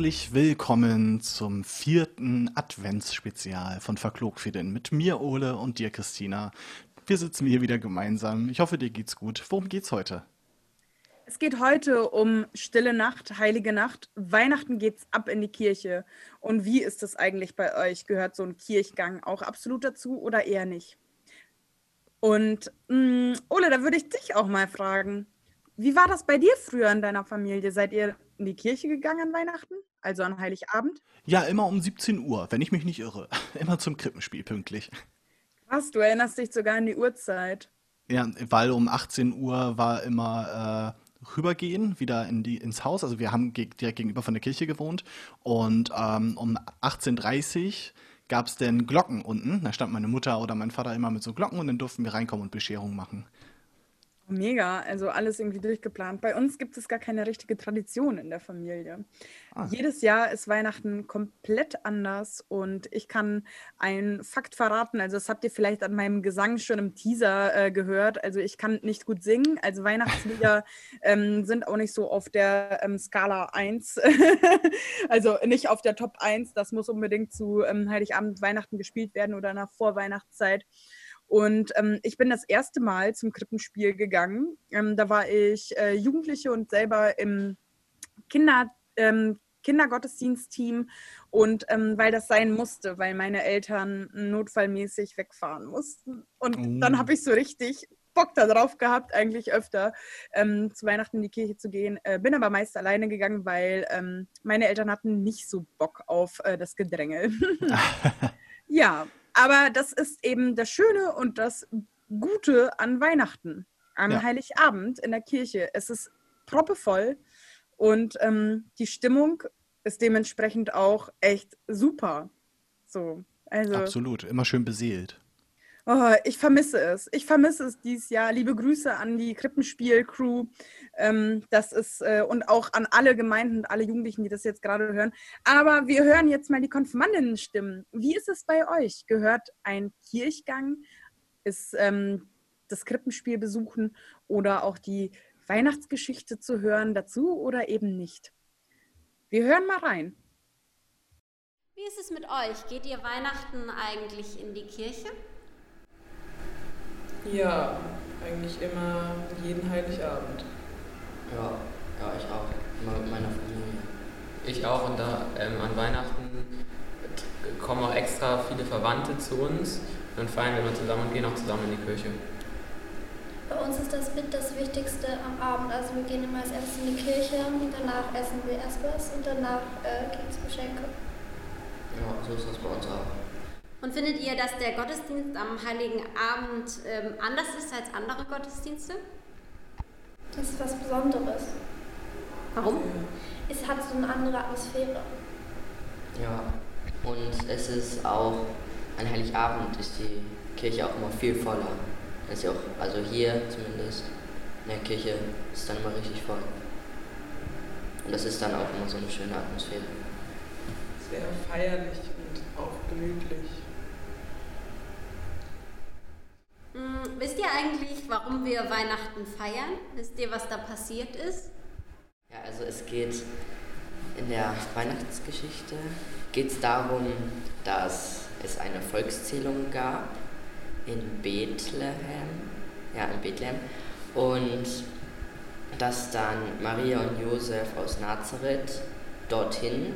Herzlich willkommen zum vierten Adventsspezial von Verklogfidin mit mir, Ole, und dir, Christina. Wir sitzen hier wieder gemeinsam. Ich hoffe, dir geht's gut. Worum geht's heute? Es geht heute um Stille Nacht, Heilige Nacht. Weihnachten geht's ab in die Kirche. Und wie ist das eigentlich bei euch? Gehört so ein Kirchgang auch absolut dazu oder eher nicht? Und mh, mm, Ole, da würde ich dich auch mal fragen. Wie war das bei dir früher in deiner Familie? Seid ihr in die Kirche gegangen an Weihnachten? Also an Heiligabend? Ja, immer um 17 Uhr, wenn ich mich nicht irre. Immer zum Krippenspiel pünktlich. Krass, du erinnerst dich sogar an die Uhrzeit. Ja, weil um 18 Uhr war immer äh, rübergehen, wieder in die, ins Haus. Also wir haben direkt gegenüber von der Kirche gewohnt. Und ähm, um 18.30 Uhr gab es dann Glocken unten. Da stand meine Mutter oder mein Vater immer mit so Glocken und dann durften wir reinkommen und Bescherung machen. Mega, also alles irgendwie durchgeplant. Bei uns gibt es gar keine richtige Tradition in der Familie. Ah. Jedes Jahr ist Weihnachten komplett anders und ich kann einen Fakt verraten. Also, das habt ihr vielleicht an meinem Gesang schon im Teaser äh, gehört. Also, ich kann nicht gut singen. Also, Weihnachtslieder ähm, sind auch nicht so auf der ähm, Skala 1. also, nicht auf der Top 1. Das muss unbedingt zu ähm, Heiligabend, Weihnachten gespielt werden oder nach Vorweihnachtszeit. Und ähm, ich bin das erste Mal zum Krippenspiel gegangen. Ähm, da war ich äh, Jugendliche und selber im Kinder, ähm, Kindergottesdienstteam. Und ähm, weil das sein musste, weil meine Eltern notfallmäßig wegfahren mussten. Und oh. dann habe ich so richtig Bock darauf gehabt, eigentlich öfter ähm, zu Weihnachten in die Kirche zu gehen. Äh, bin aber meist alleine gegangen, weil ähm, meine Eltern hatten nicht so Bock auf äh, das Gedränge. ja, aber das ist eben das Schöne und das Gute an Weihnachten, an ja. Heiligabend in der Kirche. Es ist proppevoll und ähm, die Stimmung ist dementsprechend auch echt super. So, also, Absolut, immer schön beseelt. Oh, ich vermisse es. Ich vermisse es dieses Jahr. Liebe Grüße an die Krippenspiel-Crew. Ähm, das ist äh, und auch an alle Gemeinden und alle Jugendlichen, die das jetzt gerade hören. Aber wir hören jetzt mal die Konfirmandinnen-Stimmen. Wie ist es bei euch? Gehört ein Kirchgang, ist ähm, das Krippenspiel besuchen oder auch die Weihnachtsgeschichte zu hören dazu oder eben nicht? Wir hören mal rein. Wie ist es mit euch? Geht ihr Weihnachten eigentlich in die Kirche? Ja, eigentlich immer jeden Heiligabend. Ja, ja, ich auch. Immer mit meiner Familie. Ich auch und da ähm, an Weihnachten kommen auch extra viele Verwandte zu uns. Dann feiern wir immer zusammen und gehen auch zusammen in die Kirche. Bei uns ist das mit das Wichtigste am Abend. Also wir gehen immer als erstes in die Kirche, danach essen wir erst was und danach äh, gibt es Geschenke. Ja, so ist das bei uns auch. Und findet ihr, dass der Gottesdienst am Heiligen Abend ähm, anders ist als andere Gottesdienste? Das ist was Besonderes. Warum? Es hat so eine andere Atmosphäre. Ja, und es ist auch, an Heiligabend ist die Kirche auch immer viel voller. ist ja auch, also hier zumindest, in der Kirche ist dann immer richtig voll. Und das ist dann auch immer so eine schöne Atmosphäre. Sehr feierlich und auch gemütlich. Wisst ihr eigentlich, warum wir Weihnachten feiern? Wisst ihr, was da passiert ist? Ja, also es geht in der Weihnachtsgeschichte geht es darum, dass es eine Volkszählung gab in Bethlehem, ja in Bethlehem, und dass dann Maria und Josef aus Nazareth dorthin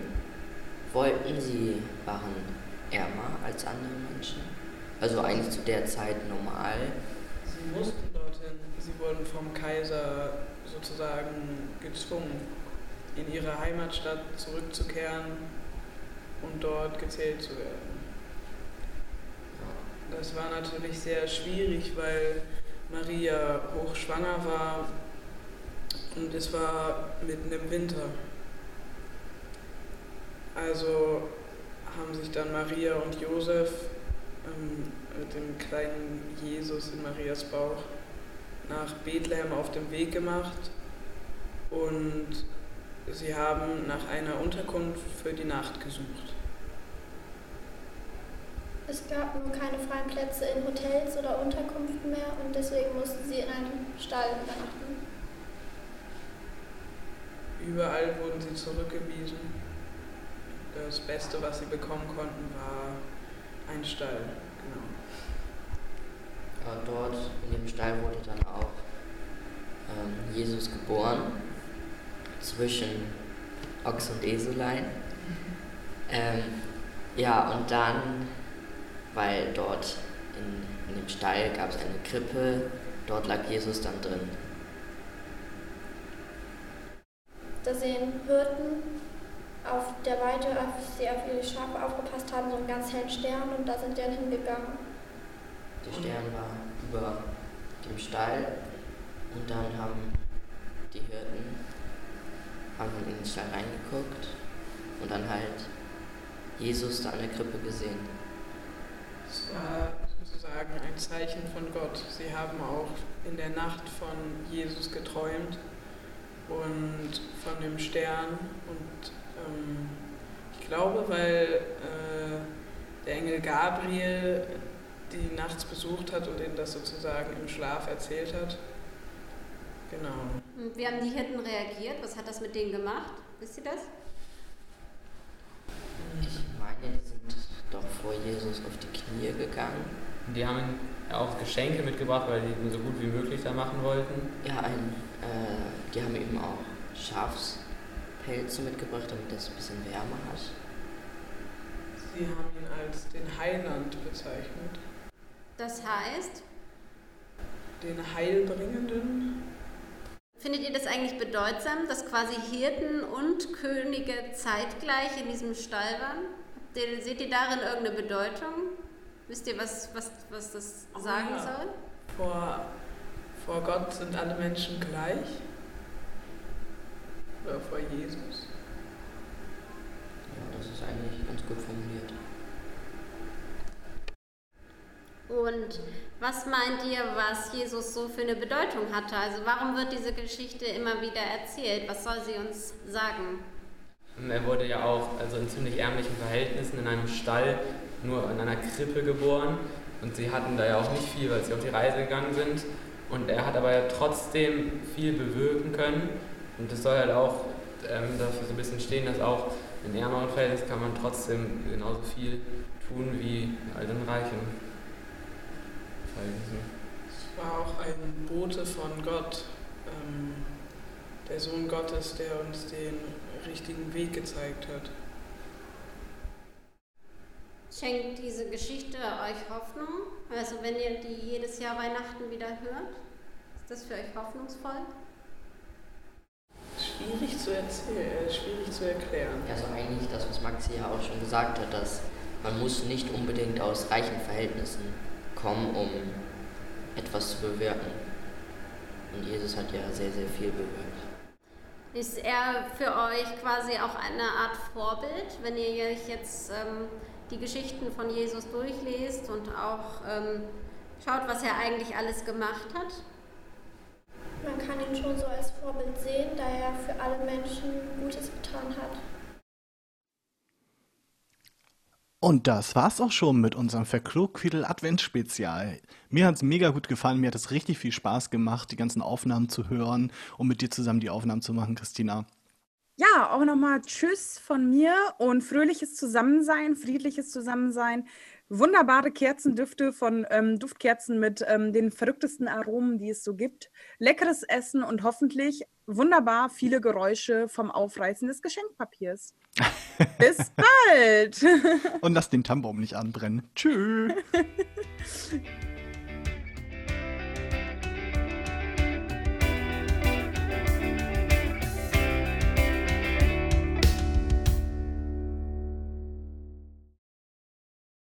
wollten. Sie waren ärmer als andere Menschen also eigentlich zu der Zeit normal. Sie mussten dorthin. Sie wurden vom Kaiser sozusagen gezwungen, in ihre Heimatstadt zurückzukehren und dort gezählt zu werden. Das war natürlich sehr schwierig, weil Maria hochschwanger war und es war mitten im Winter. Also haben sich dann Maria und Josef mit dem kleinen Jesus in Marias Bauch nach Bethlehem auf dem Weg gemacht und sie haben nach einer Unterkunft für die Nacht gesucht. Es gab nur keine freien Plätze in Hotels oder Unterkünften mehr und deswegen mussten sie in einem Stall übernachten. Überall wurden sie zurückgewiesen das Beste, was sie bekommen konnten, war ein Stall. Genau. Ja, dort in dem Stall wurde dann auch ähm, Jesus geboren, zwischen Ochs und Eselein. Ähm, ja, und dann, weil dort in, in dem Stall gab es eine Krippe, dort lag Jesus dann drin. Da sehen Hirten auf der Weide, als sie auf ihre Schafe aufgepasst haben, so einen ganz hellen Stern und da sind die dann hingegangen. Der Stern war über dem Stall und dann haben die Hirten haben in den Stall reingeguckt und dann halt Jesus da an der Krippe gesehen. Es war sozusagen ein Zeichen von Gott. Sie haben auch in der Nacht von Jesus geträumt und von dem Stern. Und ähm, ich glaube, weil äh, der Engel Gabriel die nachts besucht hat und ihnen das sozusagen im Schlaf erzählt hat. Genau. Wie haben die Hirten reagiert? Was hat das mit denen gemacht? Wisst ihr das? Ich meine, die sind doch vor Jesus auf die Knie gegangen. Die haben ihm auch Geschenke mitgebracht, weil die ihn so gut wie möglich da machen wollten. Ja, ein, äh, die haben eben auch Schafspelze mitgebracht, damit das ein bisschen wärmer hat. Sie haben ihn als den Heiland bezeichnet. Das heißt, Den Heilbringenden. findet ihr das eigentlich bedeutsam, dass quasi Hirten und Könige zeitgleich in diesem Stall waren? Seht ihr darin irgendeine Bedeutung? Wisst ihr, was, was, was das sagen ja. soll? Vor, vor Gott sind alle Menschen gleich. Oder vor Jesus. Ja, das ist eigentlich ganz gut formuliert. Und was meint ihr, was Jesus so für eine Bedeutung hatte? Also warum wird diese Geschichte immer wieder erzählt? Was soll sie uns sagen? Er wurde ja auch also in ziemlich ärmlichen Verhältnissen in einem Stall, nur in einer Krippe geboren. Und sie hatten da ja auch nicht viel, weil sie auf die Reise gegangen sind. Und er hat aber ja trotzdem viel bewirken können. Und das soll halt auch ähm, dafür so ein bisschen stehen, dass auch in ärmeren Verhältnissen kann man trotzdem genauso viel tun wie halt in reichen Verhältnissen. Es war auch ein Bote von Gott, ähm, der Sohn Gottes, der uns den richtigen Weg gezeigt hat. Schenkt diese Geschichte euch Hoffnung? Also wenn ihr die jedes Jahr Weihnachten wieder hört, ist das für euch hoffnungsvoll? Schwierig zu erzählen, äh, schwierig zu erklären. Also eigentlich das, was Maxi ja auch schon gesagt hat, dass man muss nicht unbedingt aus reichen Verhältnissen kommen, um etwas zu bewirken. Und Jesus hat ja sehr, sehr viel bewirkt. Ist er für euch quasi auch eine Art Vorbild, wenn ihr euch jetzt ähm, die Geschichten von Jesus durchlest und auch ähm, schaut, was er eigentlich alles gemacht hat? Kann ihn schon so als Vorbild sehen, da er für alle Menschen Gutes getan hat. Und das war's auch schon mit unserem Verklugquidel Adventsspezial. Mir hat's mega gut gefallen, mir hat es richtig viel Spaß gemacht, die ganzen Aufnahmen zu hören und mit dir zusammen die Aufnahmen zu machen, Christina. Ja, auch nochmal Tschüss von mir und fröhliches Zusammensein, friedliches Zusammensein. Wunderbare Kerzendüfte von ähm, Duftkerzen mit ähm, den verrücktesten Aromen, die es so gibt. Leckeres Essen und hoffentlich wunderbar viele Geräusche vom Aufreißen des Geschenkpapiers. Bis bald! Und lass den Tannenbaum nicht anbrennen. Tschüss.